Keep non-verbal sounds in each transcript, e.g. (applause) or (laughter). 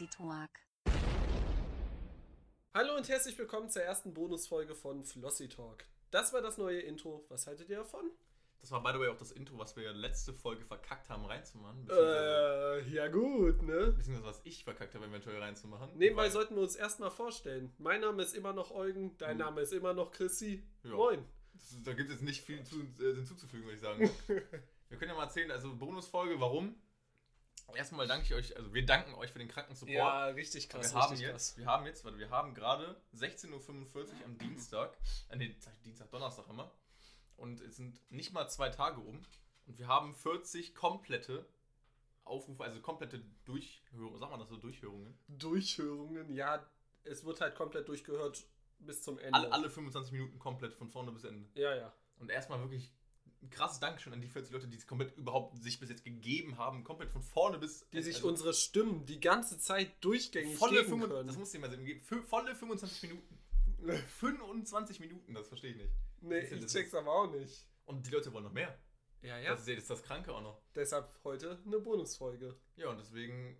Flossy Talk. Hallo und herzlich willkommen zur ersten Bonusfolge von Flossy Talk. Das war das neue Intro. Was haltet ihr davon? Das war by the way auch das Intro, was wir letzte Folge verkackt haben reinzumachen. Äh, ja gut, ne? Beziehungsweise was ich verkackt habe, eventuell reinzumachen. Nebenbei Weil- sollten wir uns erstmal vorstellen. Mein Name ist immer noch Eugen, dein Mhm. Name ist immer noch Chrissy. Ja. Moin. Das, da gibt es jetzt nicht viel zu, äh, hinzuzufügen, würde ich sagen. (laughs) wir können ja mal erzählen, also Bonusfolge, warum? Erstmal danke ich euch, also wir danken euch für den kranken Support. Ja, richtig krass. wir haben richtig jetzt, wir haben jetzt, warte, wir haben gerade 16.45 Uhr am Dienstag, äh, nee, Dienstag, Donnerstag immer. Und es sind nicht mal zwei Tage um. Und wir haben 40 komplette Aufrufe, also komplette Durchhörungen, sag mal das so, Durchhörungen. Durchhörungen, ja, es wird halt komplett durchgehört bis zum Ende. Alle, alle 25 Minuten komplett von vorne bis Ende. Ja, ja. Und erstmal wirklich ein krasses Dankeschön an die 40 Leute, die es komplett überhaupt sich bis jetzt gegeben haben, komplett von vorne bis Die sich also unsere Stimmen die ganze Zeit durchgängig volle geben 25, können. das muss ich mal fü- volle 25 Minuten. 25 Minuten, das verstehe ich nicht. nee, Das ja- ich das check's ist- aber auch nicht. Und die Leute wollen noch mehr. Ja, Das ist ja das Kranke auch noch. Deshalb heute eine Bonusfolge. Ja, und deswegen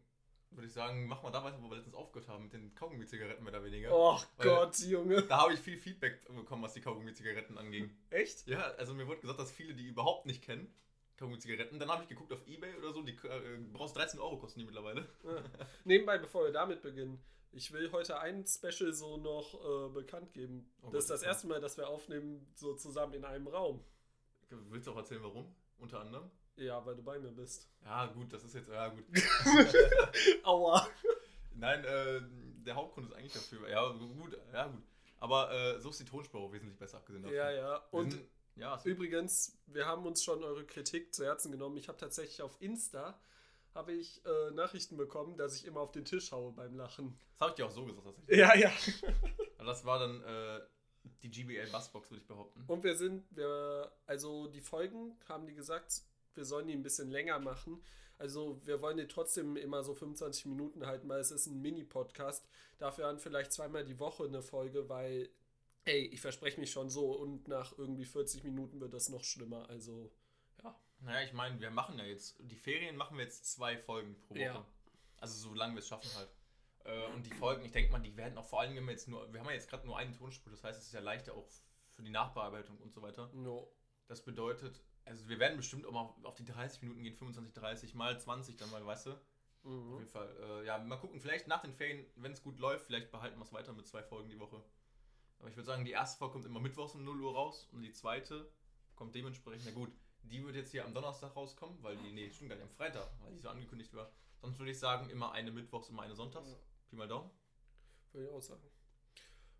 würde ich sagen, machen wir da weiter, wo wir letztens aufgehört haben, mit den Kaugummi-Zigaretten mehr oder weniger. Och Weil- Gott, Junge. Da habe ich viel Feedback bekommen, was die Kaugummi-Zigaretten anging. Echt? Ja, also mir wurde gesagt, dass viele die überhaupt nicht kennen. Kaugummi-Zigaretten. Dann habe ich geguckt auf Ebay oder so, die äh, brauchst 13 Euro kosten die mittlerweile. Ja. Nebenbei, bevor wir damit beginnen, ich will heute ein Special so noch äh, bekannt geben. Oh das ist das erste Mal, dass wir aufnehmen, so zusammen in einem Raum. Willst du auch erzählen, warum? Unter anderem? Ja, weil du bei mir bist. Ja, gut, das ist jetzt, ja gut. (laughs) Aua. Nein, äh, der Hauptgrund ist eigentlich dafür. Ja, gut, ja, gut. Aber äh, so ist die Tonspur auch wesentlich besser abgesehen davon. Ja, ja. Und sind- ja, übrigens, wir haben uns schon eure Kritik zu Herzen genommen. Ich habe tatsächlich auf Insta habe ich äh, Nachrichten bekommen, dass ich immer auf den Tisch haue beim Lachen. das habe ich dir auch so gesagt. Ja, ja. (laughs) Also das war dann äh, die GBL Bassbox, würde ich behaupten. Und wir sind, wir, also die Folgen haben die gesagt, wir sollen die ein bisschen länger machen. Also wir wollen die trotzdem immer so 25 Minuten halten, weil es ist ein Mini-Podcast. Dafür dann vielleicht zweimal die Woche eine Folge, weil, ey, ich verspreche mich schon so und nach irgendwie 40 Minuten wird das noch schlimmer. Also, ja. Naja, ich meine, wir machen ja jetzt, die Ferien machen wir jetzt zwei Folgen pro Woche. Ja. Also solange wir es schaffen halt. Äh, und die Folgen, ich denke mal, die werden auch vor allem, wenn wir jetzt nur, wir haben ja jetzt gerade nur eine Tonspur, das heißt, es ist ja leichter auch für die Nachbearbeitung und so weiter. No. Das bedeutet, also wir werden bestimmt auch mal auf die 30 Minuten gehen, 25, 30, mal 20 dann mal, weißt du? Auf Mhm. jeden Fall. Äh, ja, mal gucken, vielleicht nach den Ferien, wenn es gut läuft, vielleicht behalten wir es weiter mit zwei Folgen die Woche. Aber ich würde sagen, die erste Folge kommt immer mittwochs um 0 Uhr raus und die zweite kommt dementsprechend, na gut, die wird jetzt hier am Donnerstag rauskommen, weil die, nee, stimmt gar nicht, am Freitag, weil die so angekündigt war. Sonst würde ich sagen, immer eine mittwochs, immer eine sonntags. Ja. Pi mal Daumen. Würde ich auch sagen.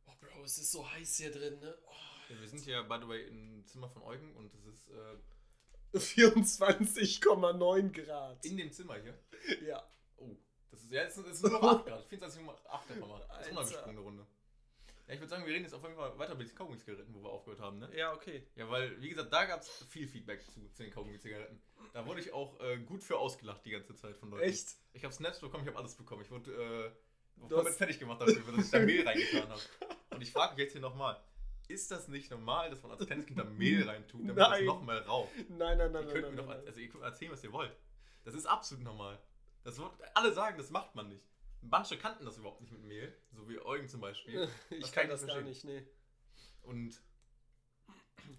Oh, Bro, es ist so heiß hier drin, ne? Oh. Ja, wir sind hier, by the way, im Zimmer von Eugen und es ist äh, 24,9 Grad. in dem Zimmer hier. ja. Oh, das ist ja, es ist, nur noch 8 Grad. 24,8 einfach mal. Das ist eine Runde. Ja, ich würde sagen, wir reden jetzt auf jeden Fall weiter mit den Kaugummi-Zigaretten, wo wir aufgehört haben, ne? Ja, okay. Ja, weil, wie gesagt, da gab es viel Feedback zu, zu den Kaugummi-Zigaretten. Da wurde ich auch äh, gut für ausgelacht die ganze Zeit von Leuten. Echt? Ich habe Snaps bekommen, ich habe alles bekommen. Ich wurde äh, Hast- fertig gemacht dafür, dass ich da Mehl reingetan habe. Und ich frage mich jetzt hier nochmal, ist das nicht normal, dass man als kleines Kind da Mehl reintut, damit Nein. das nochmal raucht? Nein, nein, nein, Ihr nein. könnt nein, mir doch, nein, nein. also ihr könnt erzählen, was ihr wollt. Das ist absolut normal. Das wird, alle sagen, das macht man nicht. Manche kannten das überhaupt nicht mit Mehl, so wie Eugen zum Beispiel. (laughs) Ich Das kann das gar nicht, nee. Und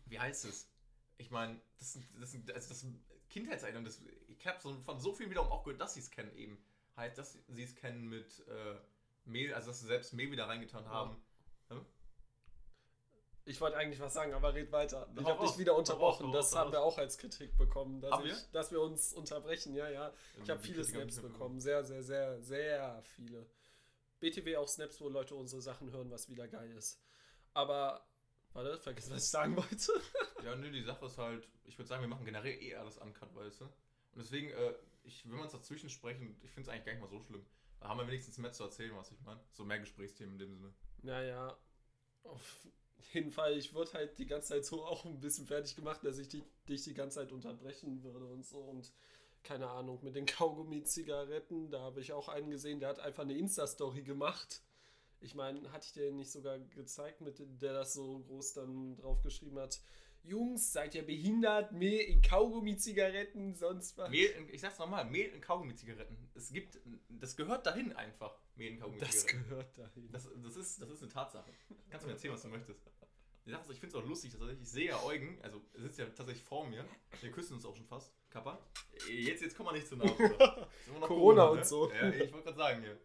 wie heißt es? Ich meine, das, sind- das, sind- also das. Das, ich habe so, von so vielen wiederum auch gehört, dass sie es kennen eben. Halt, dass sie es kennen mit äh, Mehl, also dass sie selbst Mehl wieder reingetan haben. Ich wollte eigentlich was sagen, aber red weiter. Ich habe dich wieder unterbrochen. hau das raus, haben wir auch als Kritik bekommen, dass, ich, wir? dass wir uns unterbrechen. Ja, ja. Ich habe viele Kritik hab ich Snaps bekommen. Sehr, sehr, sehr, sehr viele. BTW auch Snaps, wo Leute unsere Sachen hören, was wieder geil ist. Aber, warte, vergiss, was ich sagen wollte. (laughs) Ja, nö, die Sache ist halt, ich würde sagen, wir machen generell eh alles uncut, weißt du? Und deswegen, äh, ich, wenn wir uns dazwischen sprechen, ich finde es eigentlich gar nicht mal so schlimm. Da haben wir wenigstens mehr zu erzählen, was ich meine. So mehr Gesprächsthemen in dem Sinne. Naja, auf jeden Fall, ich wurde halt die ganze Zeit so auch ein bisschen fertig gemacht, dass ich die, dich die ganze Zeit unterbrechen würde und so. Und keine Ahnung, mit den Kaugummi-Zigaretten, da habe ich auch einen gesehen, der hat einfach eine Insta-Story gemacht. Ich meine, hatte ich dir nicht sogar gezeigt, mit der das so groß dann draufgeschrieben hat? Jungs, seid ihr behindert? Mehl in Kaugummi-Zigaretten, sonst was? Mehl, in, ich sag's nochmal, Mehl in Kaugummi-Zigaretten. Es gibt, das gehört dahin einfach, Mehl in Das Kaugummi-Zigaretten. gehört dahin. Das, das, ist, das ist eine Tatsache. Kannst du mir erzählen, was du möchtest. Sache ist, ich finde es auch lustig, dass ich sehe ja Eugen, also er sitzt ja tatsächlich vor mir. Wir küssen uns auch schon fast. Kappa. Jetzt, jetzt komm mal nicht zu nah. (laughs) Noch Corona und so. Ja, ich wollte gerade sagen hier.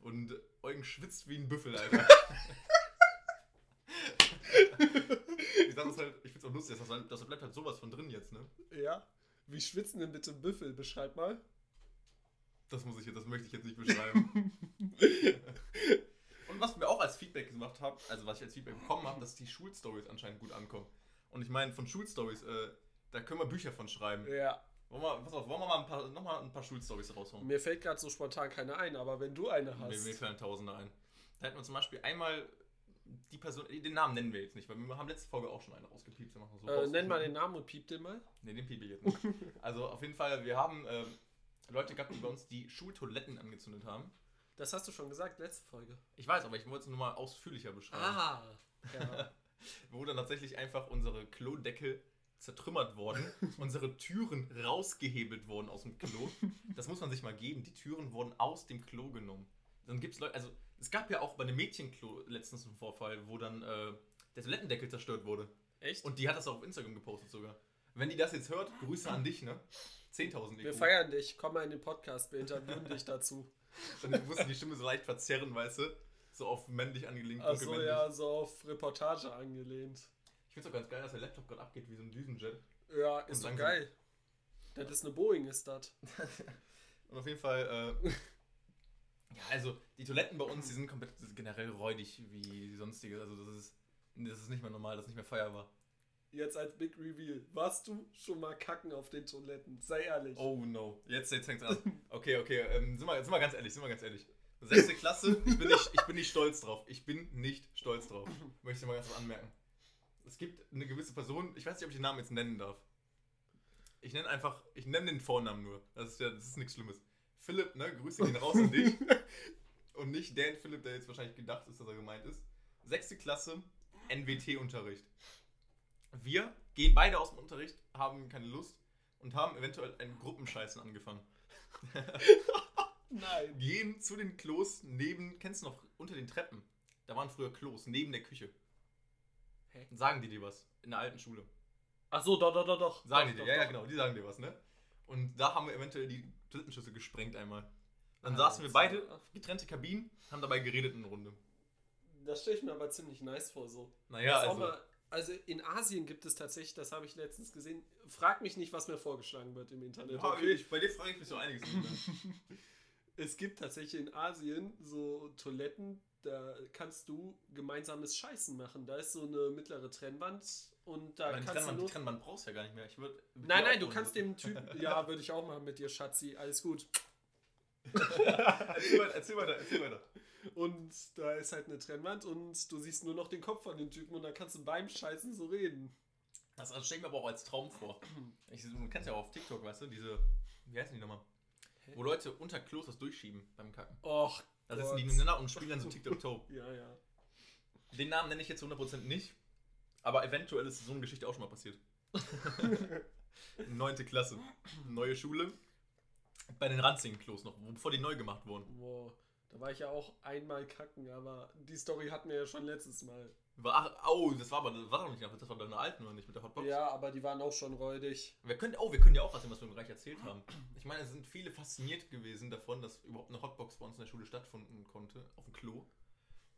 Und Eugen schwitzt wie ein Büffel, Alter. (laughs) Sache ist halt, ich finde es auch lustig, dass das, das bleibt halt sowas von drin jetzt, ne? Ja. Wie schwitzen denn bitte Büffel? Beschreib mal. Das muss ich jetzt, das möchte ich jetzt nicht beschreiben. (laughs) Und was wir auch als Feedback gemacht haben, also was ich als Feedback bekommen habe, dass die Schulstories anscheinend gut ankommen. Und ich meine, von Schulstories, äh, da können wir Bücher von schreiben. Ja. Wollen wir, pass auf, wollen wir mal ein paar, nochmal ein paar Schulstories raushauen? Mir fällt gerade so spontan keine ein, aber wenn du eine Mir, hast. mir fallen Tausende ein. Da hätten wir zum Beispiel einmal die Person, den Namen nennen wir jetzt nicht, weil wir haben letzte Folge auch schon einen rausgepiept. Wir machen so Äh, nenn mal den Namen und piep den mal. Ne, den piep ich jetzt nicht. Also auf jeden Fall, wir haben ähm, Leute gehabt, die bei uns die Schultoiletten angezündet haben. Das hast du schon gesagt, letzte Folge. Ich weiß, aber ich wollte es nur mal ausführlicher beschreiben. Ah. (laughs) Ja. Wo dann tatsächlich einfach unsere Klodeckel zertrümmert worden, (laughs) unsere Türen rausgehebelt worden aus dem Klo. Das muss man sich mal geben. Die Türen wurden aus dem Klo genommen. Dann gibt es Leute, also es gab ja auch bei einem Mädchenklo letztens einen Vorfall, wo dann äh, der Toilettendeckel zerstört wurde. Echt? Und die hat das auch auf Instagram gepostet sogar. Wenn die das jetzt hört, Grüße an dich, ne? 10.000 wir IQ. feiern dich. Komm mal in den Podcast. Wir interviewen dich dazu. (laughs) Dann mussten die Stimme so leicht verzerren, weißt du? So auf männlich angelehnt. Achso, dunkelmännlich. ja, so auf Reportage angelehnt. Ich finde es auch ganz geil, dass der Laptop gerade abgeht wie so ein Düsenjet. Ja, ist doch geil. Das ist eine Boeing, ist das. (laughs) Und auf jeden Fall, äh, (laughs) ja, also die Toiletten bei uns, die sind komplett generell räudig wie sonstiges. Also das ist, das ist nicht mehr normal, das ist nicht mehr feierbar. Jetzt als Big Reveal. Warst du schon mal kacken auf den Toiletten? Sei ehrlich. Oh no, jetzt, jetzt fängt's an. Okay, okay, ähm, sind, wir, sind wir ganz ehrlich, sind wir ganz ehrlich. Sechste Klasse, ich bin, nicht, ich bin nicht stolz drauf. Ich bin nicht stolz drauf. Möchte ich mal ganz was anmerken. Es gibt eine gewisse Person, ich weiß nicht, ob ich den Namen jetzt nennen darf. Ich nenne einfach, ich nenne den Vornamen nur. Das ist ja, das ist nichts Schlimmes. Philipp, ne, Grüße gehen raus an dich. (laughs) Und nicht Dan Philipp, der jetzt wahrscheinlich gedacht ist, dass er gemeint ist. Sechste Klasse, NWT-Unterricht. Wir gehen beide aus dem Unterricht, haben keine Lust und haben eventuell ein Gruppenscheißen angefangen. Nein. (laughs) Gehen zu den Klos neben, kennst du noch, unter den Treppen. Da waren früher Klos, neben der Küche. Hä? Sagen die dir was? In der alten Schule. Achso, doch, doch, doch, doch. Sagen doch, die dir, ja, doch, ja, genau, die sagen dir was, ne? Und da haben wir eventuell die Toilettenschüssel gesprengt einmal. Dann Alter. saßen wir beide, getrennte Kabinen, haben dabei geredet in einer Runde. Das stelle ich mir aber ziemlich nice vor, so. Naja, also, mal, also in Asien gibt es tatsächlich, das habe ich letztens gesehen. Frag mich nicht, was mir vorgeschlagen wird im Internet. ja, okay? ich, bei dir frage ich mich so einiges. (laughs) Es gibt tatsächlich in Asien so Toiletten, da kannst du gemeinsames Scheißen machen. Da ist so eine mittlere Trennwand und da kannst du Trennwand, nur. die Trennwand brauchst du ja gar nicht mehr. Ich würd, Nein, nein, du kannst dem Typen. (laughs) Ja, würde ich auch machen mit dir, Schatzi. Alles gut. erzähl, weiter, erzähl weiter, erzähl weiter. Und da ist halt eine Trennwand und du siehst nur noch den Kopf von dem Typen und dann kannst du beim Scheißen so reden. Das also stelle ich mir aber auch als Traum vor. Ich, du kennst ja auch auf TikTok, weißt du, diese, wie heißen die nochmal? Hä? Wo Leute unter Klos das durchschieben beim Kacken. Och, Da Gott. sitzen die nebeneinander und spielen dann so TikTok-Toe. (laughs) Ja, ja. Den Namen nenne ich jetzt 100% nicht, aber eventuell ist so eine Geschichte auch schon mal passiert. (laughs) Neunte Klasse, neue Schule. Bei den Ranzingen-Klos noch, bevor die neu gemacht wurden. Boah, da war ich ja auch einmal kacken, aber die Story hatten wir ja schon letztes Mal. Ach, oh, das war aber das war doch nicht, das war deine alten oder nicht mit der Hotbox? Ja, aber die waren auch schon räudig. Wir können, oh, wir können ja auch erzählen, was wir im Bereich erzählt haben. Ich meine, es sind viele fasziniert gewesen davon, dass überhaupt eine Hotbox bei uns in der Schule stattfinden konnte, auf dem Klo.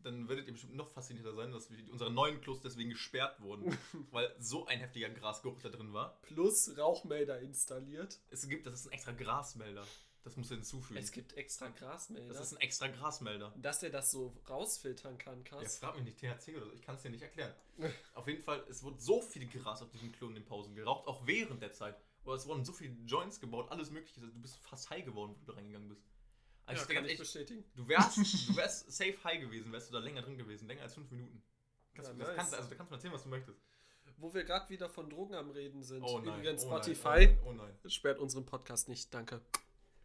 Dann werdet ihr bestimmt noch faszinierter sein, dass wir unsere neuen Klos deswegen gesperrt wurden, (laughs) weil so ein heftiger Grasgeruch da drin war. Plus Rauchmelder installiert. Es gibt, das ist ein extra Grasmelder. Das musst du hinzufügen. Es gibt extra Grasmelder. das ist ein extra Grasmelder. dass der das so rausfiltern kann, Ja, krass. frag mich nicht, THC oder so, ich kann es dir nicht erklären. (laughs) auf jeden Fall, es wurde so viel Gras auf diesem Klo in den Pausen geraucht, auch während der Zeit. Oder es wurden so viele Joints gebaut, alles mögliche. Du bist fast high geworden, wo du da reingegangen bist. Also ja, ich kann ich echt, bestätigen. du wärst, du (laughs) wärst safe high gewesen, wärst du da länger drin gewesen, länger als fünf Minuten. Kannst, Ja, du- das nice. kannst, also, da kannst du mir erzählen, was du möchtest. Wo wir gerade wieder von Drogen am Reden sind. Oh nein. Übrigens, oh Spotify Nein, oh nein. Oh sperrt unseren Podcast nicht. Danke.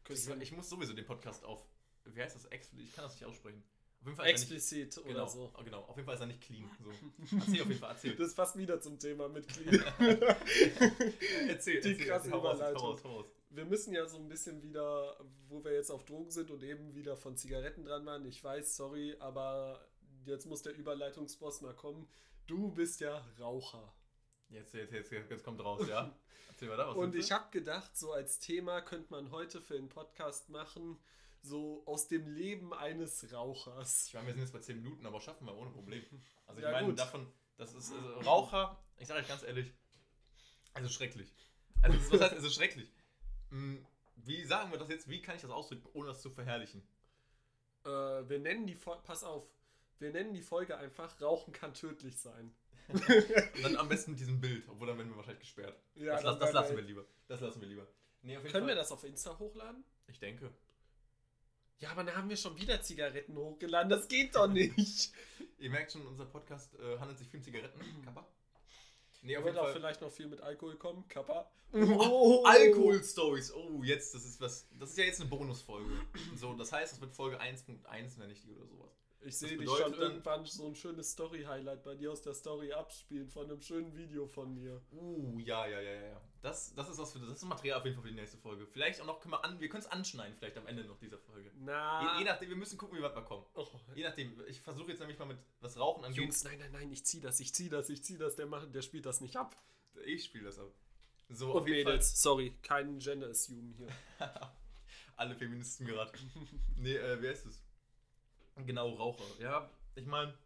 Ich, muss sowieso den Podcast auf. Wie heißt das? Ex ich kann das nicht aussprechen. Auf jeden Fall er nicht, Explizit genau, oder so. genau, auf jeden Fall ist er nicht clean. So. (laughs) Erzähl auf jeden Fall, erzähl. Das passt wieder zum Thema Mitglied. (laughs) (laughs) erzähl, Die erzähl, krasse Überleitung. wir müssen ja so ein bisschen wieder, wo wir jetzt auf Drogen sind und eben wieder von Zigaretten dran waren. Ich weiß, sorry, aber jetzt muss der Überleitungsboss mal kommen. Du bist ja Raucher. Jetzt, jetzt, jetzt, jetzt kommt raus, ja. Erzähl weiter, was Und ich habe gedacht, so als Thema könnte man heute für einen Podcast machen, so aus dem Leben eines Rauchers. Ich meine, wir sind jetzt bei 10 Minuten, aber schaffen wir ohne Problem. Also ich Ja, meine, gut. davon, das ist also Raucher, ich sage euch ganz ehrlich, also schrecklich. Also was heißt, es ist schrecklich. Hm, Wie sagen wir das jetzt, wie kann ich das ausdrücken, ohne das zu verherrlichen? Äh, wir nennen die Fol pass auf, wir nennen die Folge einfach Rauchen kann tödlich sein. Und dann am besten mit diesem Bild, obwohl dann werden wir wahrscheinlich gesperrt. Ja, das, das werden lassen wir- wir lieber. Das lassen wir lieber. Nee, Können wir Fall. das auf Insta hochladen? Ich denke. Ja, aber dann haben wir schon wieder Zigaretten hochgeladen. Das geht doch nicht. (laughs) Ihr merkt schon, unser Podcast äh, handelt sich viel um Zigaretten. (clears throat) Kappa. Nee, Da auf wird auch vielleicht noch viel mit Alkohol kommen. Kappa. (laughs) Oh, Alkohol-Stories. Oh, jetzt, das ist was. Das ist ja jetzt eine Bonusfolge. So, das heißt, das wird Folge 1.1, nenne ich die oder sowas. Ich sehe dich schon irgendwann so ein schönes Story-Highlight bei dir aus der Story abspielen von einem schönen Video von mir. Uh, ja, ja, ja, ja. Das, das ist was für das ist Material auf jeden Fall für die nächste Folge. Vielleicht auch noch können wir an, wir können es anschneiden, vielleicht am Ende noch dieser Folge. Na. Je, je nachdem, wir müssen gucken, wie weit wir kommen. oh. Je nachdem, ich versuche jetzt nämlich mal mit was Rauchen angeht. Jungs, nein, nein, nein, ich zieh das, ich zieh das, ich zieh das. Der macht, der spielt das nicht ab. Ich spiele das ab. So, Und Mädels, sorry, kein Gender-Assume hier. Fall. (laughs) Alle Feministen gerade. nee, äh, wer ist es? Genau, Raucher. Ja, ich meine,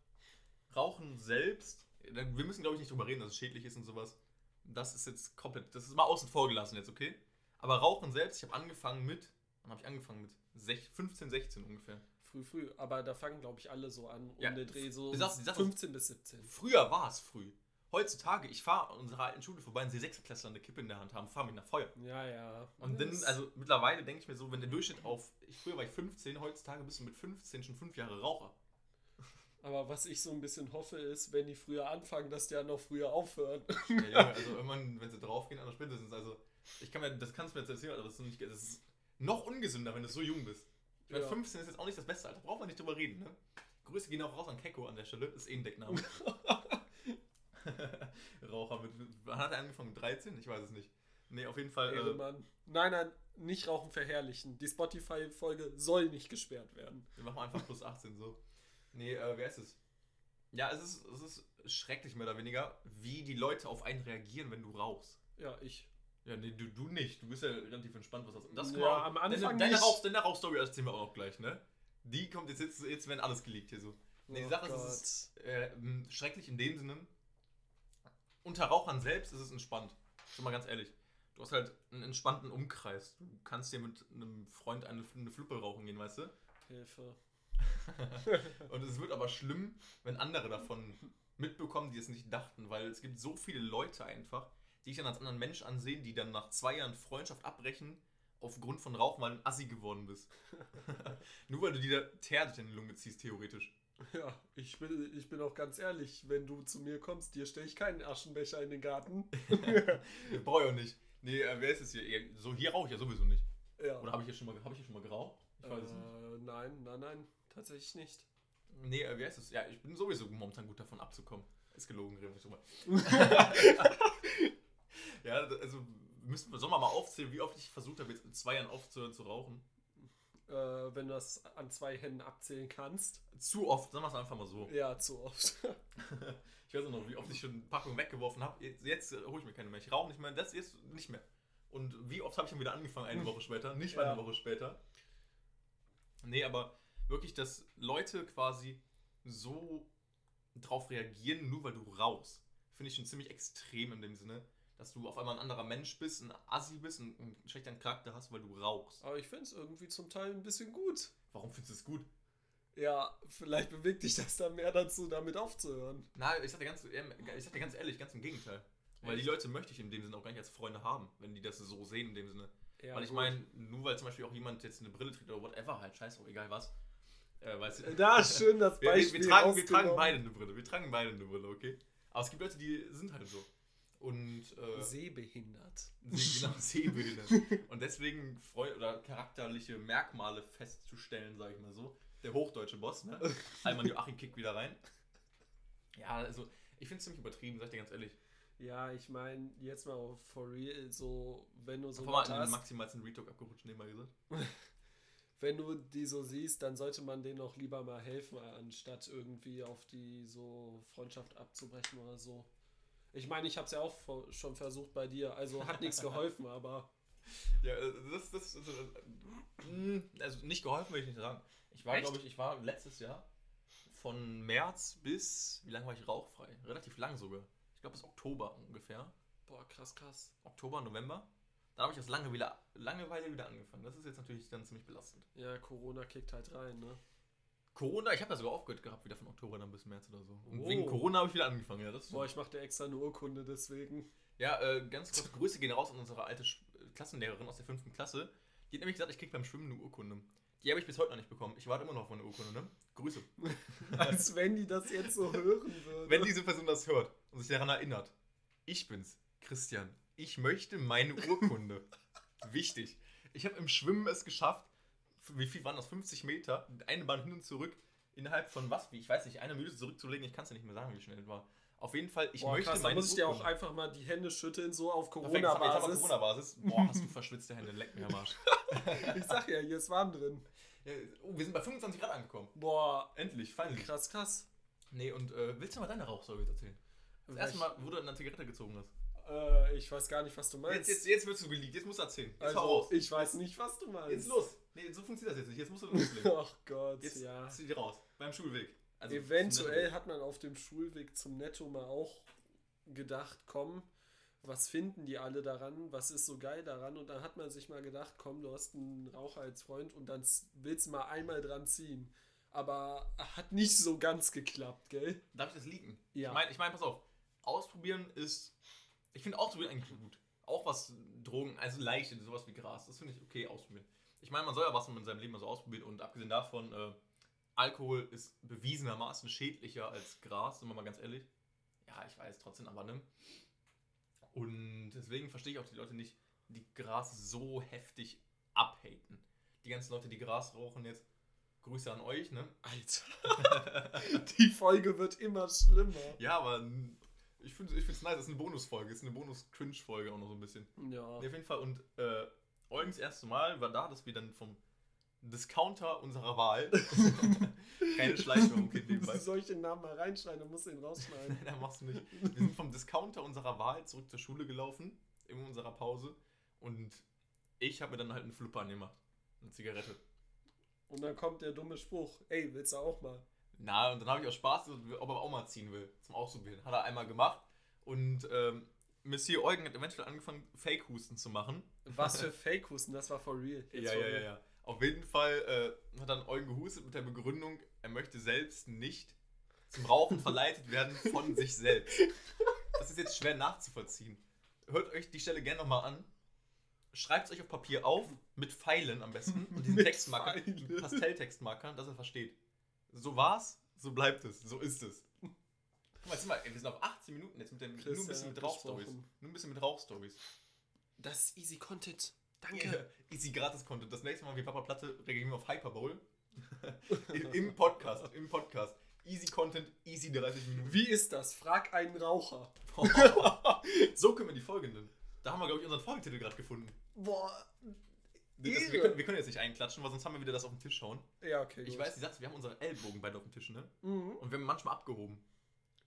Rauchen selbst, wir müssen glaube ich nicht drüber reden, dass es schädlich ist und sowas. Das ist jetzt komplett, das ist mal außen vor gelassen jetzt, okay? Aber Rauchen selbst, ich habe angefangen mit, wann habe ich angefangen mit? Sech, 15, 16 ungefähr. Früh, früh. Aber da fangen, glaube ich, alle so an. Um Ja, den Dreh so ist- 15 bis 17. Früher war es früh. Heutzutage, ich fahre an unserer alten Schule vorbei und sehe Sechsklässler eine Kippe in der Hand haben, fahre mich nach Feuer. Ja, ja. Und dann, Das- also mittlerweile denke ich mir so, wenn der Durchschnitt auf, ich, früher war ich 15, heutzutage bist du mit 15 schon 5 Jahre Raucher. Aber was ich so ein bisschen hoffe, ist, wenn die früher anfangen, dass die ja noch früher aufhören. Ja, Junge, (laughs) also irgendwann, wenn sie draufgehen, dann spätestens. Also, ich kann mir, das kannst du mir jetzt erzählen, aber das ist, nicht, das ist noch ungesünder, wenn du so jung bist. Ich meine, Ja. 15 ist jetzt auch nicht das beste Alter, braucht man nicht drüber reden, ne? Grüße gehen auch raus an Keko an der Stelle, ist eh ein Deckname. (laughs) (laughs) Raucher mit, wann hat er angefangen? Mit 13? Ich weiß es nicht. Nee, auf jeden Fall. Äh. Nein, nein, nicht Rauchen verherrlichen. Die Spotify-Folge soll nicht gesperrt werden. wir machen einfach plus 18 so. Nee, äh, wer ist es? Ja, es ist, es ist schrecklich mehr oder weniger, wie die Leute auf einen reagieren, wenn du rauchst. Ja, ich. Ja, nee, du, du nicht. Du bist ja relativ entspannt, was das das Ja, auch- am Anfang Deine, deine. Rauch, deine Rauchstory erzählen wir auch noch gleich, ne? Die kommt jetzt, jetzt, jetzt werden alles geleakt hier so. Nee, die Oh Sache ist, es ist äh, schrecklich in dem Sinne. Unter Rauchern selbst ist es entspannt. Schon mal ganz ehrlich. Du hast halt einen entspannten Umkreis. Du kannst dir mit einem Freund eine, eine Fluppe rauchen gehen, weißt du? Hilfe. (laughs) Und es wird aber schlimm, wenn andere davon mitbekommen, die es nicht dachten, weil es gibt so viele Leute einfach, die ich dann als anderen Mensch ansehen, die dann nach zwei Jahren Freundschaft abbrechen, aufgrund von Rauchen, weil du ein Assi geworden bist. (laughs) Nur weil du dir Teer durch deine Lunge ziehst, theoretisch. (laughs) Ja, ich bin, ich bin auch ganz ehrlich, wenn du zu mir kommst, dir stelle ich keinen Aschenbecher in den Garten. (laughs) Brauche ich auch nicht. Nee, äh, wer ist es hier? So, hier rauche ich ja sowieso nicht. Ja. Oder habe ich hier schon mal, ich hier schon mal geraucht? Ich weiß es nicht. äh, nein, nein, nein, tatsächlich nicht. Nee, äh, wer ist es? Ja, ich bin sowieso momentan gut davon abzukommen. Ist gelogen, reden wir schon mal. (laughs) ja, also müssen wir, sollen wir mal aufzählen, wie oft ich versucht habe, jetzt in zwei Jahren aufzuhören zu rauchen? Äh, wenn du das an zwei Händen abzählen kannst. Zu oft, sagen wir es einfach mal so. Ja, zu oft. (laughs) Ich weiß auch noch, wie oft ich schon Packungen weggeworfen habe. Jetzt, jetzt äh, hole ich mir keine mehr. Ich rauche nicht mehr, das jetzt nicht mehr. Und wie oft habe ich dann wieder angefangen, eine Woche später? Nicht Ja. eine Woche später. Nee, aber wirklich, dass Leute quasi so drauf reagieren, nur weil du rauchst, finde ich schon ziemlich extrem in dem Sinne, dass du auf einmal ein anderer Mensch bist, ein Assi bist, einen, einen schlechteren Charakter hast, weil du rauchst. Aber ich finde es irgendwie zum Teil ein bisschen gut. Warum findest du es gut? Ja, vielleicht bewegt dich das dann mehr dazu, damit aufzuhören. Na, ich sag dir ganz, ich sag dir ganz ehrlich, ganz im Gegenteil. Weil die? Leute möchte ich in dem Sinne auch gar nicht als Freunde haben, wenn die das so sehen in dem Sinne. Ja, weil ich meine, nur weil zum Beispiel auch jemand jetzt eine Brille trägt oder whatever, halt scheiß drauf, egal was. Äh, weißt du, Da ist schön das (laughs) wir, wir, Beispiel. wir, tragen, wir tragen beide eine Brille, wir tragen beide eine Brille, okay? Aber es gibt Leute, die sind halt so. Und äh, Sehbehindert. genau (laughs) Sehbehindert. Und deswegen Freu oder charakterliche Merkmale festzustellen, sage ich mal so, Der hochdeutsche Boss, ne? Alman Joachim kickt wieder rein. Ja, also, ich finde es ziemlich übertrieben, sag ich dir ganz ehrlich. Ja, ich meine, jetzt mal for real, so, wenn du so mal hast, maximalsten Retalk abgerutscht, nebenbei gesagt. (laughs) wenn du die so siehst, dann sollte man denen auch lieber mal helfen, anstatt irgendwie auf die so Freundschaft abzubrechen oder so. Ich meine, ich habe es ja auch schon versucht bei dir, also hat nichts (laughs) geholfen, aber Ja, äh, das, das, das, äh, mh, also nicht geholfen, will ich nicht sagen. Ich war, glaube ich, ich war letztes Jahr von März bis, wie lange war ich rauchfrei? Relativ lang sogar. Ich glaube bis Oktober ungefähr. boah, krass, krass. Oktober, November. Dann habe ich das lange wieder, Langeweile wieder angefangen. Das ist jetzt natürlich dann ziemlich belastend. Ja, Corona kickt halt rein, ne? Corona, ich habe ja sogar aufgehört gehabt, wieder von Oktober dann bis März oder so. Und Oh. wegen Corona habe ich wieder angefangen, ja. Das Boah, ich mache dir extra eine Urkunde deswegen. Ja, äh, ganz kurz, Grüße gehen raus an unsere alte Sch äh, Klassenlehrerin aus der fünften Klasse. Die hat nämlich gesagt, ich krieg beim Schwimmen eine Urkunde. Die habe ich bis heute noch nicht bekommen. Ich warte immer noch auf eine Urkunde, ne? Grüße. (laughs) Als wenn die das jetzt so hören würde. Wenn diese Person das hört und sich daran erinnert, ich bin's, Christian. Ich möchte meine Urkunde. (laughs) Wichtig. Ich habe im Schwimmen es geschafft, wie viel waren das? 50 Meter, eine Bahn hin und zurück, innerhalb von was? Wie, ich weiß nicht, eine Minute zurückzulegen. Ich kann es ja nicht mehr sagen, wie schnell es war. Auf jeden Fall, ich Boah, möchte krass, da meine muss ich dir auch einfach mal die Hände schütteln, so auf jetzt jetzt Corona-Basis. Corona-Basis. Boah, hast du verschwitzte Hände, leck mir am Arsch. (laughs) ich sag ja, hier ist warm drin. Ja, oh, wir sind bei 25 Grad angekommen. Boah, Endlich, finally. krass, krass. Nee, und äh, willst du mal deine Rauchsäule jetzt erzählen? Das erste Mal, wo du eine Zigarette gezogen hast. Äh, ich weiß gar nicht, was du Jetzt, meinst. jetzt, jetzt wirst du geleakt, jetzt musst du erzählen. Jetzt also, ich weiß nicht, was du meinst. Jetzt los. Nee, so funktioniert das jetzt nicht. Jetzt musst du loslegen. (laughs) Ach Gott, Jetzt ja. zieh dich raus. Beim Schulweg. Also, Eventuell hat man auf dem Schulweg zum Netto mal auch gedacht, komm, was finden die alle daran? Was ist so geil daran? Und dann hat man sich mal gedacht, komm, du hast einen Raucher als Freund und dann willst du mal einmal dran ziehen. Aber hat nicht so ganz geklappt, gell? Darf ich das leaken? Ja. Ich meine, ich mein, pass auf. Ausprobieren ist. Ich finde ausprobieren eigentlich gut. Auch was Drogen, also leichte, sowas wie Gras. Das finde ich okay, ausprobieren. Ich meine, man soll ja was in seinem Leben mal so ausprobieren und abgesehen davon, äh, Alkohol ist bewiesenermaßen schädlicher als Gras, sind wir mal ganz ehrlich. Ja, ich weiß trotzdem, aber ne? Und deswegen verstehe ich auch die Leute nicht, die Gras so heftig abhaten. Die ganzen Leute, die Gras rauchen jetzt, Grüße an euch, ne? Alter. (laughs) die Folge wird immer schlimmer. Ja, aber ich finde es nice, das ist eine Bonusfolge, das ist eine Bonus-Cringe-Folge auch noch so ein bisschen. Ja. Nee, auf jeden Fall, und äh, Eugens erste Mal war da, dass wir dann vom Discounter unserer Wahl, (laughs) keine Schleichwerbung, Kind nebenbei, Soll ich den Namen mal reinschneiden? Dann musst du ihn rausschneiden. (laughs) Nein, machst du nicht. Wir sind vom Discounter unserer Wahl zurück zur Schule gelaufen, in unserer Pause, und ich habe mir dann halt einen Flupper angemacht, eine Zigarette. Und dann kommt der dumme Spruch. Ey, willst du auch mal? Na, und dann habe ich auch Spaß, ob er auch mal ziehen will, zum Ausprobieren. Hat er einmal gemacht, und ähm, Monsieur Eugen hat eventuell angefangen, Fake-Husten zu machen. Was für (laughs) Fake-Husten, das war for real. Jetzt Ja, for ja, ja, real. ja. Auf jeden Fall äh, hat dann Eugen gehustet mit der Begründung, er möchte selbst nicht zum Rauchen verleitet werden von sich selbst. Das ist jetzt schwer nachzuvollziehen. Hört euch die Stelle gerne nochmal an. Schreibt es euch auf Papier auf, mit Pfeilen am besten und diesen Pfeilen. Pastelltextmarkern, dass er versteht. So war's, so bleibt es, so ist es. Guck mal, jetzt sind wir, ey, wir sind auf 18 Minuten jetzt mit den, nur ein bisschen mit Rauchstories. Nur ein bisschen mit Rauchstories. Das ist easy Content. Danke. Ja, easy gratis Content. Das nächste Mal wie Papa Platte reagieren wir auf Hyperbowl. (laughs) Im- Im Podcast. Im Podcast. Easy Content, easy 30 Minuten. Wie ist das? Frag einen Raucher. (laughs) so können wir die Folge nennen. Da haben wir, glaube ich, unseren Folgetitel gerade gefunden. Boah. Das, wir, können, wir können jetzt nicht einklatschen, weil sonst haben wir wieder das auf den Tisch schauen. Ja, okay. Ich gut. weiß, die Satz, wir haben unsere Ellbogen beide auf dem Tisch, ne? Mhm. Und wir haben manchmal abgehoben.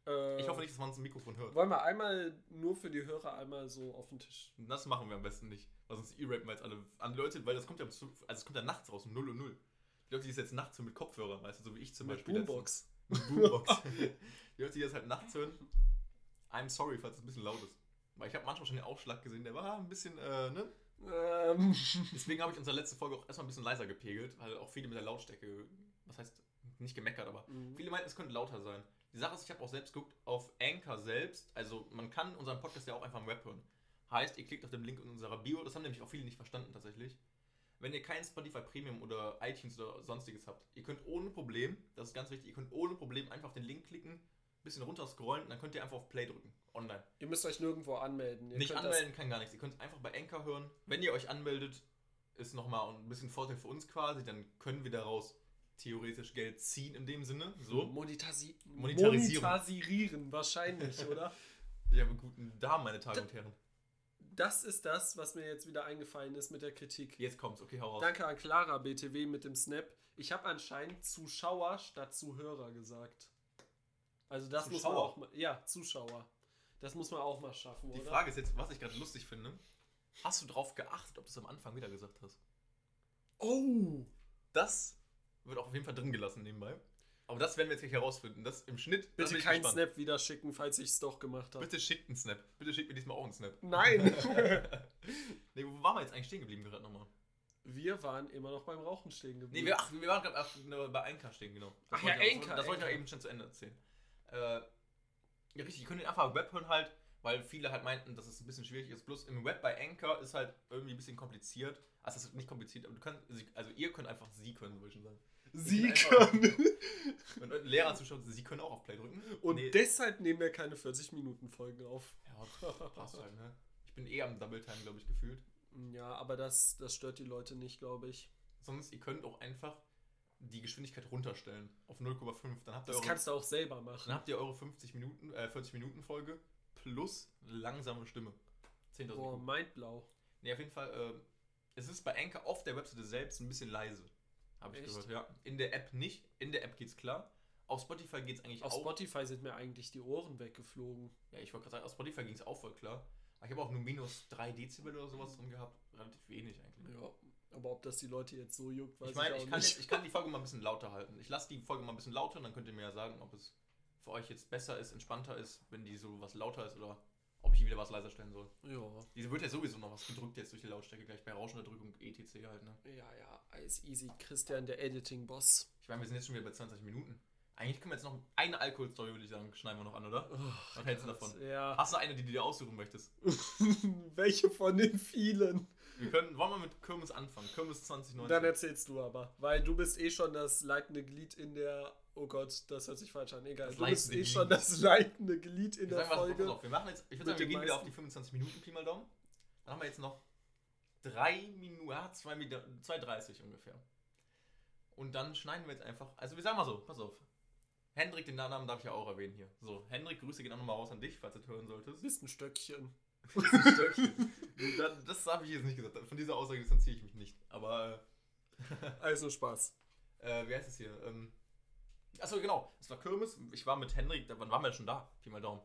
Äh, Ich hoffe nicht, dass man uns im Mikrofon hört. Wollen wir einmal nur für die Hörer einmal so auf den Tisch? Das machen wir am besten nicht. Weil sonst e-rapen wir jetzt alle an Leute, weil das kommt ja, also es kommt ja nachts raus um 0 Uhr 0. Die Leute, die es jetzt nachts hören mit Kopfhörern, weißt du, so wie ich zum Mit Beispiel. letztens. Boombox. Mit Boombox. (laughs) die Leute, die das halt nachts hören, I'm sorry, falls es ein bisschen laut ist. Weil ich habe manchmal schon den Aufschlag gesehen, der war ein bisschen, äh, ne? Ähm, (laughs) Deswegen habe ich unsere letzte Folge auch erstmal ein bisschen leiser gepegelt, weil auch viele mit der Lautstärke, was heißt, nicht gemeckert, aber Mhm. viele meinten, es könnte lauter sein. Die Sache ist, ich habe auch selbst geguckt, auf Anchor selbst, also man kann unseren Podcast ja auch einfach im Web hören. Heißt, ihr klickt auf den Link in unserer Bio, das haben nämlich auch viele nicht verstanden tatsächlich. Wenn ihr kein Spotify Premium oder iTunes oder sonstiges habt, ihr könnt ohne Problem, das ist ganz wichtig, ihr könnt ohne Problem einfach auf den Link klicken, bisschen runter scrollen und dann könnt ihr einfach auf Play drücken, online. ihr müsst euch nirgendwo anmelden. Ihr Nicht könnt anmelden kann gar nichts. Ihr könnt einfach bei Anchor hören. Wenn ihr euch anmeldet, ist nochmal ein bisschen Vorteil für uns quasi, dann können wir da raus theoretisch Geld ziehen in dem Sinne. So. Monetasi Monetarisieren. Monetarisieren, wahrscheinlich, (laughs) oder? Ja, aber guten Damen, meine Damen und Herren. Das ist das, was mir jetzt wieder eingefallen ist mit der Kritik. Jetzt kommt's, okay, hau raus. Danke an Clara BTW mit dem Snap. Ich habe anscheinend Zuschauer statt Zuhörer gesagt. Also das muss man Zuschauer? auch mal. Ja, Zuschauer. Das muss man auch mal schaffen, Die oder? Frage ist jetzt, was ich gerade lustig finde. Hast du drauf geachtet, ob du es am Anfang wieder gesagt hast? Oh! Das wird auch auf jeden Fall drin gelassen nebenbei. Aber das werden wir jetzt gleich herausfinden. Das im Schnitt. Bitte keinen. Snap wieder schicken, falls ich es doch gemacht habe. Bitte schickt einen Snap. Bitte schickt mir diesmal auch einen Snap. Nein! (laughs) nee, wo waren wir jetzt eigentlich stehen geblieben gerade nochmal? wir waren immer noch beim Rauchen stehen Nee, geblieben. wir, ach, wir waren gerade nur bei Anker stehen, genau. Das Ach ja, auch- Anchor, Das wollte ich Anchor. eben schon zu Ende erzählen. Äh, ja, richtig, ihr könnt den einfach im Web hören halt, weil viele halt meinten, dass es ein bisschen schwierig ist. Bloß im Web bei Anchor ist halt irgendwie ein bisschen kompliziert. Also es ist nicht kompliziert, aber du kannst, also ihr könnt einfach sie können, würde ich schon sagen. Sie können. (laughs) Wenn ein Lehrer zuschaut, sie können auch auf Play drücken. Und Nee, deshalb nehmen wir keine 40-Minuten-Folgen auf. ja, passt halt, ne? Ich bin eher am Double Time, glaube ich, gefühlt. Ja, aber das, das stört die Leute nicht, glaube ich. Sonst, ihr könnt auch einfach die Geschwindigkeit runterstellen auf 0,5. Dann habt ihr Das eure kannst du auch selber machen. Dann habt ihr eure 50 Minuten, äh, 40 Minuten Folge plus langsame Stimme. 10.000 Boah, IQ. mindblau. Nee, auf jeden Fall, äh, es ist bei Anchor auf der Webseite selbst ein bisschen leise. Habe ich Echt? gehört, ja. In der App nicht. In der App geht's klar. Auf Spotify geht's eigentlich Auf auch. Spotify sind mir eigentlich die Ohren weggeflogen. ja, ich wollte gerade sagen, auf Spotify ging's auch voll klar. Ich habe auch nur minus 3 Dezibel oder sowas drin gehabt. Relativ wenig eigentlich. Ja, aber ob das die Leute jetzt so juckt, weiß Ich meine, ich ich, auch kann, nicht. jetzt- ich kann die Folge mal ein bisschen lauter halten. Ich lasse die Folge mal ein bisschen lauter und dann könnt ihr mir ja sagen, ob es für euch jetzt besser ist, entspannter ist, wenn die so was lauter ist oder ob ich wieder was leiser stellen soll. ja, Diese wird ja sowieso noch was gedrückt jetzt durch die Lautstärke gleich bei Rauschunterdrückung etc. halt, ne? ja, ja, alles easy. Christian, der Editing-Boss. Ich meine, wir sind jetzt schon wieder bei 20 Minuten. Eigentlich können wir jetzt noch eine Alkoholstory, würde ich sagen, schneiden wir noch an, oder? Was hältst du davon? Ja. Hast du eine, die du dir aussuchen möchtest? (laughs) Welche von den vielen? Wir können, wollen wir mit Kirmes anfangen? Kirmes 2019. Dann erzählst du aber. Weil du bist eh schon das leitende Glied in der. Oh Gott, das hört sich falsch an. Egal. Das du bist eh schon das leitende Glied in der Folge. auf, wir machen jetzt, ich würde sagen, wir gehen wieder auf die 25 Minuten, Pi mal Daumen. Dann haben wir jetzt noch drei Minuten, ja, zwei Minuten, 2,30 ungefähr. Und dann schneiden wir jetzt einfach, also wir sagen mal so, pass auf. Hendrik, den Namen darf ich ja auch erwähnen hier. So, Hendrik, Grüße gehen auch nochmal raus an dich, falls du das hören solltest. bist ein Stöckchen. (laughs) Stöckchen. Das- das habe ich jetzt nicht gesagt. Von dieser Aussage distanziere ich mich nicht. Aber, (laughs) Also Spaß. äh, wie heißt es hier? Ähm, achso, genau. Es war Kirmes. Ich war mit Hendrik, da, wann waren wir schon da? Pi mal Daumen.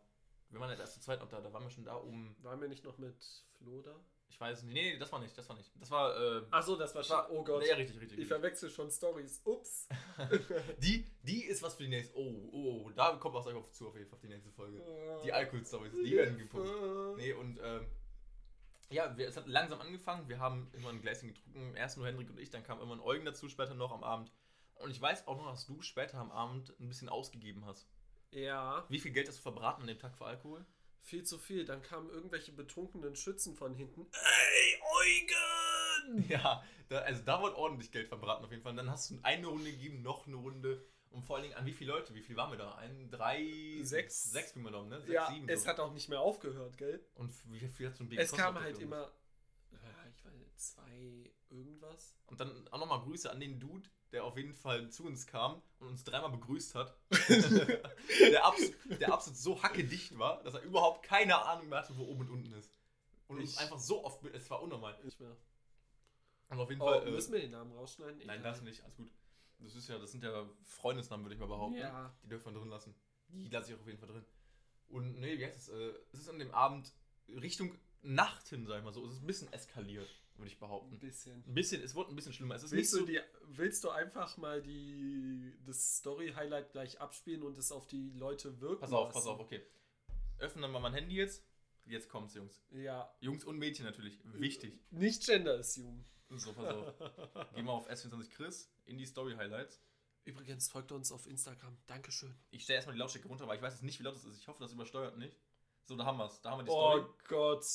Wir waren jetzt erst zu zweit noch da. Da waren wir schon da um, Waren wir nicht noch mit Flo da? ich weiß nicht. Nee, nee, das war nicht. Das war nicht. Das war, äh, Achso, das war das schon. war, Oh Gott. Nee, richtig, richtig. Ich verwechsel schon Stories. Ups. (laughs) Die, die ist was für die nächste. Oh, oh, da kommt was auf zu auf jeden Fall auf die nächste Folge. Die Alkohol-Stories, die werden gepumpt. Nee, und ähm, ja, wir, es hat langsam angefangen. Wir haben immer ein Gläschen getrunken. Erst nur Hendrik und ich, dann kam immer ein Eugen dazu, später noch am Abend. Und ich weiß auch noch, dass du später am Abend ein bisschen ausgegeben hast. Ja, Wie viel Geld hast du verbraten an dem Tag für Alkohol? viel zu viel. Dann kamen irgendwelche betrunkenen Schützen von hinten. Ey, Eugen! (laughs) Ja, da, also da wurde ordentlich Geld verbraten auf jeden Fall. Und dann hast du eine Runde gegeben, noch eine Runde. Und vor allen Dingen an wie viele Leute? Wie viel waren wir da? Ein, drei, Sechs. sechs wie man ne? Sechs, Ja, sieben. es so. hat auch nicht mehr aufgehört, gell? Und wie viel hat so ein Bier Es kam halt immer. Zwei irgendwas. Und dann auch nochmal Grüße an den Dude, der auf jeden Fall zu uns kam und uns dreimal begrüßt hat. (laughs) der, absolut, der absolut so hackedicht war, dass er überhaupt keine Ahnung mehr hatte, wo oben und unten ist. Und uns Ich- einfach so oft, es war unnormal. Nicht mehr. Und auf jeden Oh, Fall. Äh, müssen wir den Namen rausschneiden? nein, Egal. das nicht, alles gut. Das ist ja, das sind ja Freundesnamen, würde ich mal behaupten. Ja. Die dürfen wir drin lassen. Die lasse ich auch auf jeden Fall drin. Und nee, wie heißt es? Äh, es ist an dem Abend Richtung Nacht hin, sag ich mal so. Es ist ein bisschen eskaliert, würde ich Ein behaupten. bisschen. Ein bisschen, es wurde ein bisschen schlimmer. Es ist Willst nicht du, so, die, willst du einfach mal die, das Story-Highlight gleich abspielen und es auf die Leute wirken Pass auf, lassen? pass auf, okay. Öffnen wir mal mein Handy jetzt. Jetzt kommt's, Jungs. Ja, Jungs und Mädchen natürlich. Wichtig. nicht Gender Assume. So, pass auf. (laughs) Gehen wir auf S24 Chris in die Story Highlights. Übrigens folgt uns auf Instagram. Dankeschön. Ich stelle erstmal die Lautstärke runter, weil ich weiß jetzt nicht, wie laut es ist. Ich hoffe, das übersteuert nicht. So, da haben wir's. Da haben wir die Oh Story. Gott.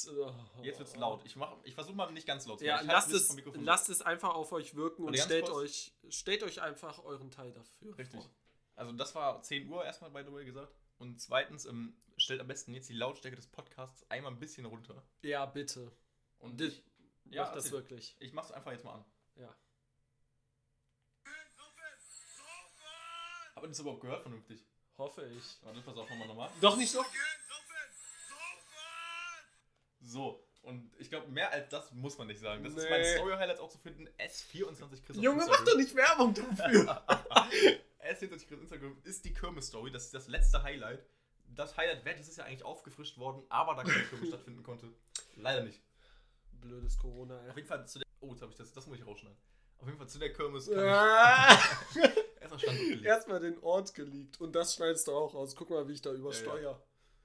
Oh. Jetzt wird's laut. Ich, mach- ich versuche mal nicht ganz laut zu Ja, machen. Ich halte lasst es, lasst es einfach auf euch wirken und ganz stellt kurz. euch, stellt euch einfach euren Teil dafür Richtig. vor. Also das war 10 Uhr erstmal, by the way, gesagt. Und zweitens, ähm, stellt am besten jetzt die Lautstärke des Podcasts einmal ein bisschen runter. Ja, bitte. Und ich, ja, Macht das erzähl. wirklich. ich mach's einfach jetzt mal an. Ja. Habt ihr das überhaupt gehört vernünftig? Hoffe ich. Warte, pass auf, nochmal nochmal. Doch nicht so. So, und ich glaube, mehr als das muss man nicht sagen. Das ist Nee. mein Story-Highlights auch zu finden. S24 Chris auf Junge, mach doch nicht Werbung dafür. S24 Chris auf Instagram ist die Kirmes-Story. Das ist das letzte Highlight. Das Highlight wäre dieses Jahr eigentlich aufgefrischt worden, aber da keine Kirmes stattfinden konnte. Leider nicht. Blödes Corona, Auf ey. jeden Fall zu der. Oh, jetzt habe ich das. Das muss ich rausschneiden. Auf jeden Fall zu der Kirmes. Ah. ich (laughs) erstmal Stand gelegt. Erstmal den Ort geleakt. Und das schneidest du auch raus. Guck mal, wie ich da übersteuere.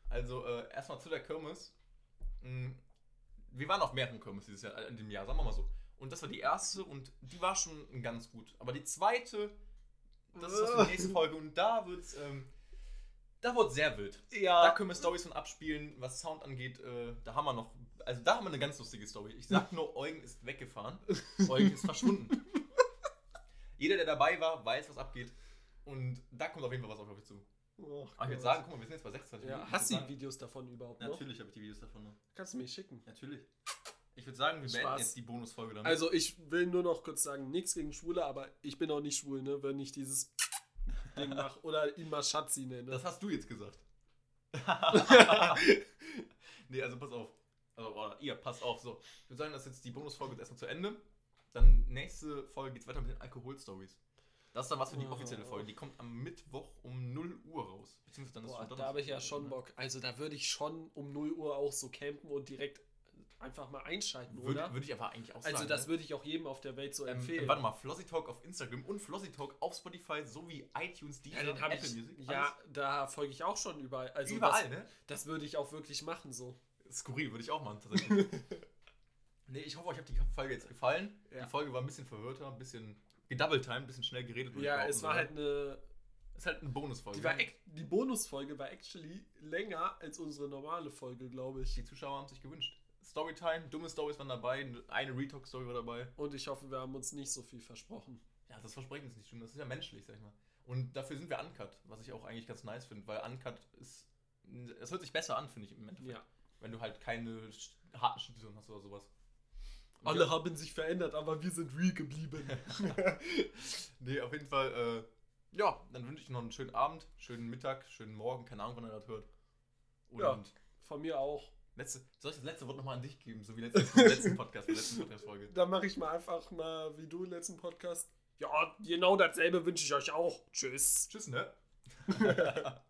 Also, äh, erstmal zu der Kirmes. Mm, Wir waren auf mehreren Kirmes dieses Jahr, äh, in dem Jahr, sagen wir mal so. Und das war die erste und die war schon ganz gut. Aber die zweite, das ist was für die nächste (laughs) Folge und da wird's, ähm, da wird's sehr wild. Da Ja. können wir Stories von abspielen, was Sound angeht. Äh, da haben wir noch, also da haben wir eine ganz lustige Story. Ich sag nur, Eugen ist weggefahren. Eugen ist verschwunden. (laughs) Jeder, der dabei war, weiß, was abgeht. Und da kommt auf jeden Fall was auf euch zu. Oh ich würde sagen, guck mal, wir sind jetzt bei 26 Ja, Minuten. hast du die Videos davon überhaupt noch? Natürlich habe ich die Videos davon noch. Kannst du mir schicken. Natürlich. Ich würde sagen, wir beenden Spaß. jetzt die Bonusfolge damit. Also ich will nur noch kurz sagen, nichts gegen Schwule, aber ich bin auch nicht schwul, ne, wenn ich dieses (laughs) Ding mache oder ihn mal Schatzi nenne. das hast du jetzt gesagt. (laughs) nee, also pass auf. Also, oder ihr, passt auf. So, ich würde sagen, das ist jetzt die Bonusfolge ist erstmal zu Ende. Dann nächste Folge geht es weiter mit den Alkohol-Stories. Das ist dann was für die Oh. offizielle Folge. Die kommt am Mittwoch um 0 Uhr raus. Beziehungsweise dann ist Boah, schon da habe ich ja schon? Bock. Also da würde ich schon um 0 Uhr auch so campen und direkt einfach mal einschalten, oder? Würde, würde ich aber eigentlich auch sagen. also das ne? würde ich auch jedem auf der Welt so ähm, empfehlen. Warte mal, Flossy Talk auf Instagram und Flossy Talk auf Spotify sowie iTunes, Deezer, ja, den Apple ich. Music. Ja, da folge ich auch schon überall. Also überall, das, ne? das würde ich auch wirklich machen so. Skurril, würde ich auch machen, tatsächlich. (laughs) nee, ich hoffe, euch hat die Folge jetzt gefallen. Ja. Die Folge war ein bisschen verwirrter, ein bisschen gedouble-time, ein bisschen schnell geredet. Ja, es war halt eine. ist halt eine Bonusfolge. Die, war die Bonusfolge war actually länger als unsere normale Folge, glaube ich. Die Zuschauer haben sich gewünscht. Storytime, dumme Stories waren dabei, eine Retalk-Story war dabei. Und ich hoffe, wir haben uns nicht so viel versprochen. Ja, das Versprechen ist nicht schlimm, das ist ja menschlich, sag ich mal. Und dafür sind wir uncut, was ich auch eigentlich ganz nice finde, weil uncut ist. Es hört sich besser an, finde ich im Endeffekt. Ja. Wenn du halt keine harten Schnittvisionen hast oder sowas. Alle ja, haben sich verändert, aber wir sind real geblieben. (laughs) nee, auf jeden Fall, äh, ja, dann wünsche ich noch einen schönen Abend, schönen Mittag, schönen Morgen, keine Ahnung, wann ihr das hört. Und Ja. Von mir auch. letzte, soll ich das letzte Wort nochmal an dich geben, so wie letztes, letzten Podcast, der letzten Podcast-Folge? (laughs) Dann mache ich mal einfach mal wie du im letzten Podcast. Ja, genau dasselbe wünsche ich euch auch. Tschüss. Tschüss, ne? (laughs)